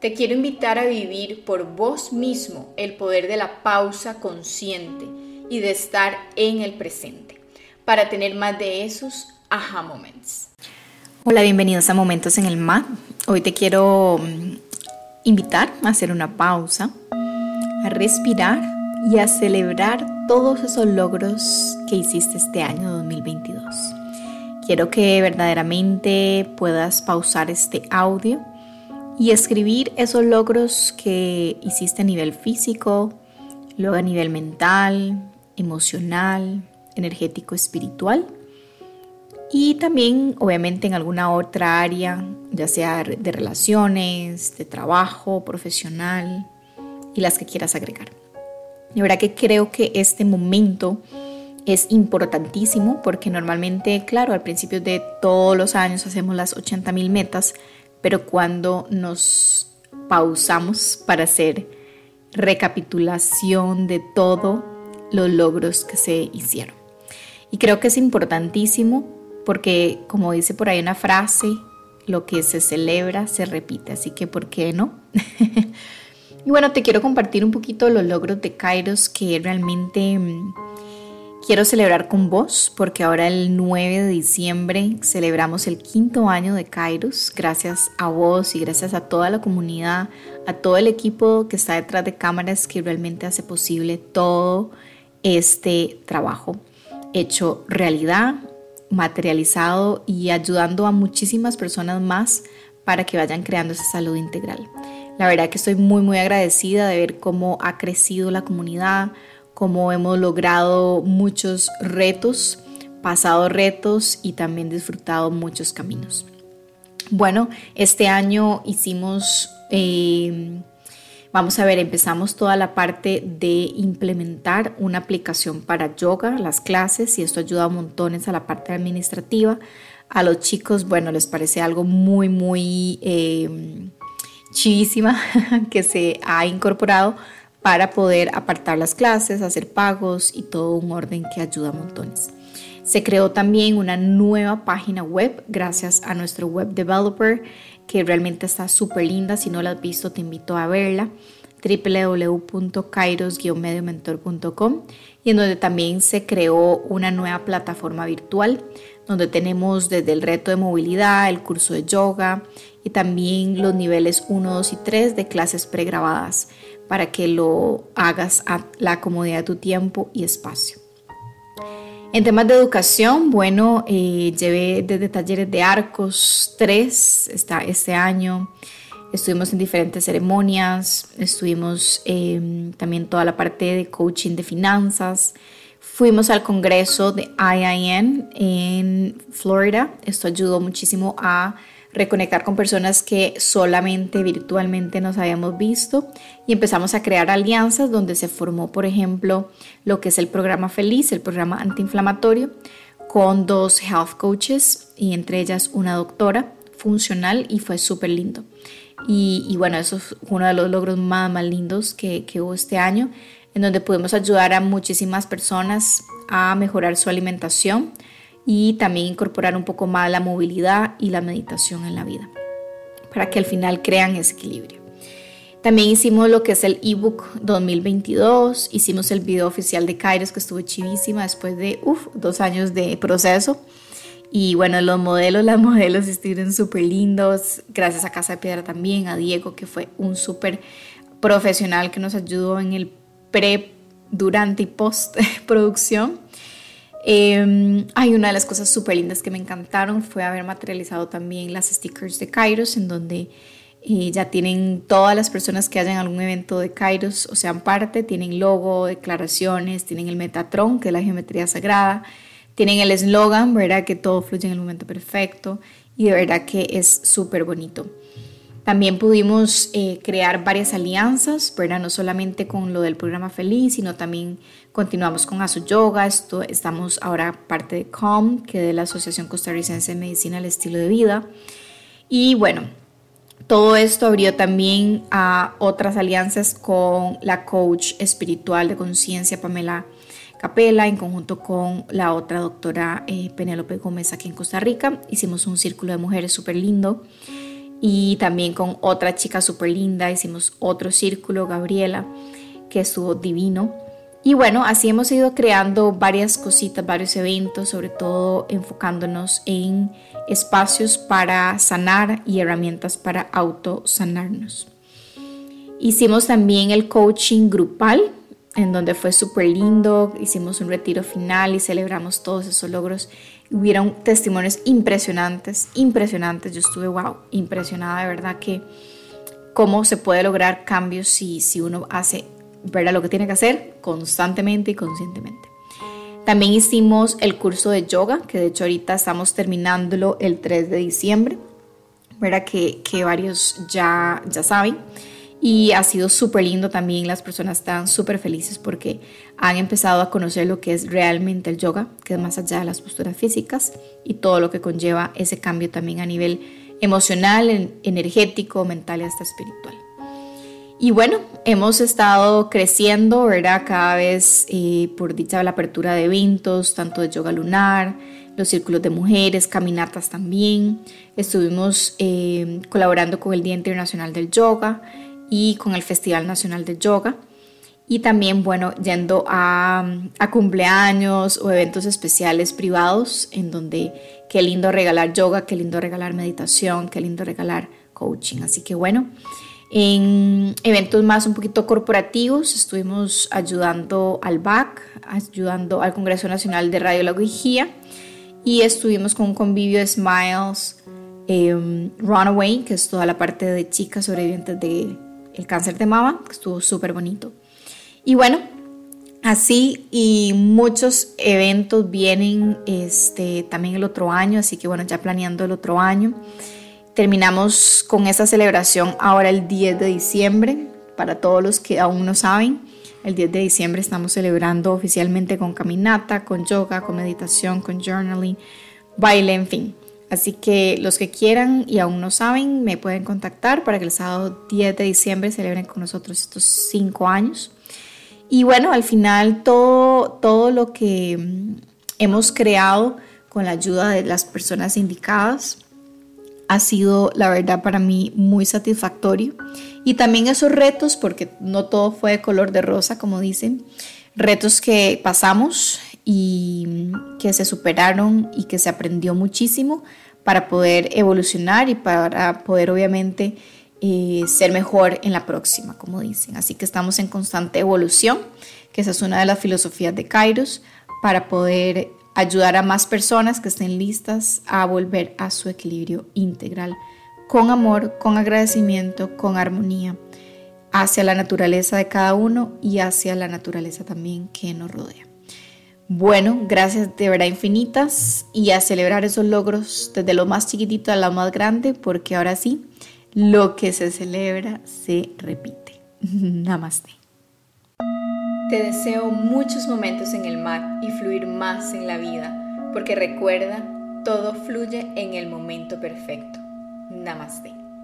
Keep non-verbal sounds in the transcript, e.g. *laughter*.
Te quiero invitar a vivir por vos mismo el poder de la pausa consciente y de estar en el presente para tener más de esos aha moments. Hola, bienvenidos a Momentos en el Mar. Hoy te quiero mm, invitar a hacer una pausa, a respirar y a celebrar todos esos logros que hiciste este año 2022. Quiero que verdaderamente puedas pausar este audio y escribir esos logros que hiciste a nivel físico, luego a nivel mental, emocional, energético, espiritual y también obviamente en alguna otra área, ya sea de relaciones, de trabajo, profesional y las que quieras agregar. De verdad que creo que este momento es importantísimo porque normalmente, claro, al principio de todos los años hacemos las 80 mil metas, pero cuando nos pausamos para hacer recapitulación de todos los logros que se hicieron. Y creo que es importantísimo porque, como dice por ahí una frase, lo que se celebra se repite, así que ¿por qué no? *laughs* y bueno, te quiero compartir un poquito los logros de Kairos que realmente mm, Quiero celebrar con vos porque ahora el 9 de diciembre celebramos el quinto año de Kairos. Gracias a vos y gracias a toda la comunidad, a todo el equipo que está detrás de cámaras que realmente hace posible todo este trabajo hecho realidad, materializado y ayudando a muchísimas personas más para que vayan creando esa salud integral. La verdad que estoy muy muy agradecida de ver cómo ha crecido la comunidad, cómo hemos logrado muchos retos, pasado retos y también disfrutado muchos caminos. Bueno, este año hicimos, eh, vamos a ver, empezamos toda la parte de implementar una aplicación para yoga, las clases, y esto ayuda a montones a la parte administrativa. A los chicos, bueno, les parece algo muy, muy eh, *laughs* que se ha incorporado para poder apartar las clases, hacer pagos y todo un orden que ayuda a montones. Se creó también una nueva página web gracias a nuestro web developer que realmente está súper linda. Si no la has visto, te invito a verla www.kairos-mediomentor.com y en donde también se creó una nueva plataforma virtual donde tenemos desde el reto de movilidad, el curso de yoga y también los niveles 1, 2 y 3 de clases pregrabadas para que lo hagas a la comodidad de tu tiempo y espacio. En temas de educación, bueno, eh, llevé desde talleres de arcos 3 este año. Estuvimos en diferentes ceremonias, estuvimos eh, también toda la parte de coaching de finanzas. Fuimos al congreso de IIN en Florida. Esto ayudó muchísimo a reconectar con personas que solamente virtualmente nos habíamos visto y empezamos a crear alianzas donde se formó, por ejemplo, lo que es el programa Feliz, el programa antiinflamatorio, con dos health coaches y entre ellas una doctora funcional y fue súper lindo. Y, bueno, eso es uno de los logros más, lindos que hubo este año, en donde pudimos ayudar a muchísimas personas a mejorar su alimentación, y también incorporar un poco más la movilidad y la meditación en la vida para que al final crean ese equilibrio. También hicimos lo que es el ebook 2022, hicimos el video oficial de Kairos que estuvo chivísima después de dos años de proceso. Y bueno, los modelos, las modelos estuvieron súper lindos, gracias a Casa de Piedra también, a Diego que fue un súper profesional que nos ayudó en el pre, durante y post *laughs* producción. Hay una de las cosas súper lindas que me encantaron fue haber materializado también las stickers de Kairos, en donde eh, ya tienen todas las personas que hayan algún evento de Kairos o sean parte, tienen logo, declaraciones, tienen el Metatron, que es la geometría sagrada, tienen el eslogan, ¿verdad? Que todo fluye en el momento perfecto y de verdad que es súper bonito. También pudimos eh, crear varias alianzas, ¿verdad? No solamente con lo del programa Feliz, sino también continuamos con Asu Yoga. Estamos ahora parte de COM, que es de la Asociación Costarricense de Medicina al Estilo de Vida. Y bueno, todo esto abrió también a otras alianzas con la coach espiritual de conciencia Pamela Capela en conjunto con la otra doctora eh, Penélope Gómez aquí en Costa Rica. Hicimos un círculo de mujeres súper lindo y también con otra chica súper linda hicimos otro círculo, Gabriela, que estuvo divino. Y bueno, así hemos ido creando varias cositas, varios eventos, sobre todo enfocándonos en espacios para sanar y herramientas para autosanarnos. Hicimos también el coaching grupal, en donde fue súper lindo, hicimos un retiro final y celebramos todos esos logros hubieron testimonios impresionantes, impresionantes. Yo estuve, wow, impresionada de verdad que cómo se puede lograr cambios si, si uno hace ¿verdad? lo que tiene que hacer constantemente y conscientemente. También hicimos el curso de yoga, que de hecho ahorita estamos terminándolo el 3 de diciembre, ¿verdad? Que, que varios ya, ya saben y ha sido súper lindo también. Las personas están súper felices porque han empezado a conocer lo que es realmente el yoga, que es más allá de las posturas físicas y todo lo que conlleva ese cambio también a nivel emocional, energético, mental y hasta espiritual. Y bueno, hemos estado creciendo, ¿verdad? Cada vez eh, por dicha la apertura de eventos, tanto de yoga lunar, los círculos de mujeres, caminatas también. Estuvimos eh, colaborando con el Día Internacional del Yoga y con el Festival Nacional de Yoga. Y también, bueno, yendo a, cumpleaños o eventos especiales privados en donde qué lindo regalar yoga, qué lindo regalar meditación, qué lindo regalar coaching. Así que bueno, en eventos más un poquito corporativos estuvimos ayudando al BAC, ayudando al Congreso Nacional de Radiología y estuvimos con un convivio de Smiles em, Runaway, que es toda la parte de chicas sobrevivientes de el cáncer de mama, que estuvo súper bonito. Y bueno, así y muchos eventos vienen este, también el otro año, así que bueno, ya planeando el otro año. Terminamos con esa celebración ahora el 10 de diciembre, para todos los que aún no saben. El 10 de diciembre estamos celebrando oficialmente con caminata, con yoga, con meditación, con journaling, baile, en fin. Así que los que quieran y aún no saben, me pueden contactar para que el sábado 10 de diciembre celebren con nosotros estos cinco años. Y bueno, al final todo, todo lo que mm, hemos creado con la ayuda de las personas indicadas ha sido, la verdad, para mí muy satisfactorio. Y también esos retos, porque no todo fue de color de rosa, como dicen, retos que pasamos y que se superaron y que se aprendió muchísimo para poder evolucionar y para poder obviamente eh, ser mejor en la próxima, como dicen. Así que estamos en constante evolución, que esa es una de las filosofías de Kairos, para poder ayudar a más personas que estén listas a volver a su equilibrio integral, con amor, con agradecimiento, con armonía hacia la naturaleza de cada uno y hacia la naturaleza también que nos rodea. Bueno, gracias de verdad infinitas y a celebrar esos logros desde lo más chiquitito a lo más grande, porque ahora sí, lo que se celebra se repite. *laughs* Namaste. Te deseo muchos momentos en el mar y fluir más en la vida, porque recuerda, todo fluye en el momento perfecto. Namaste.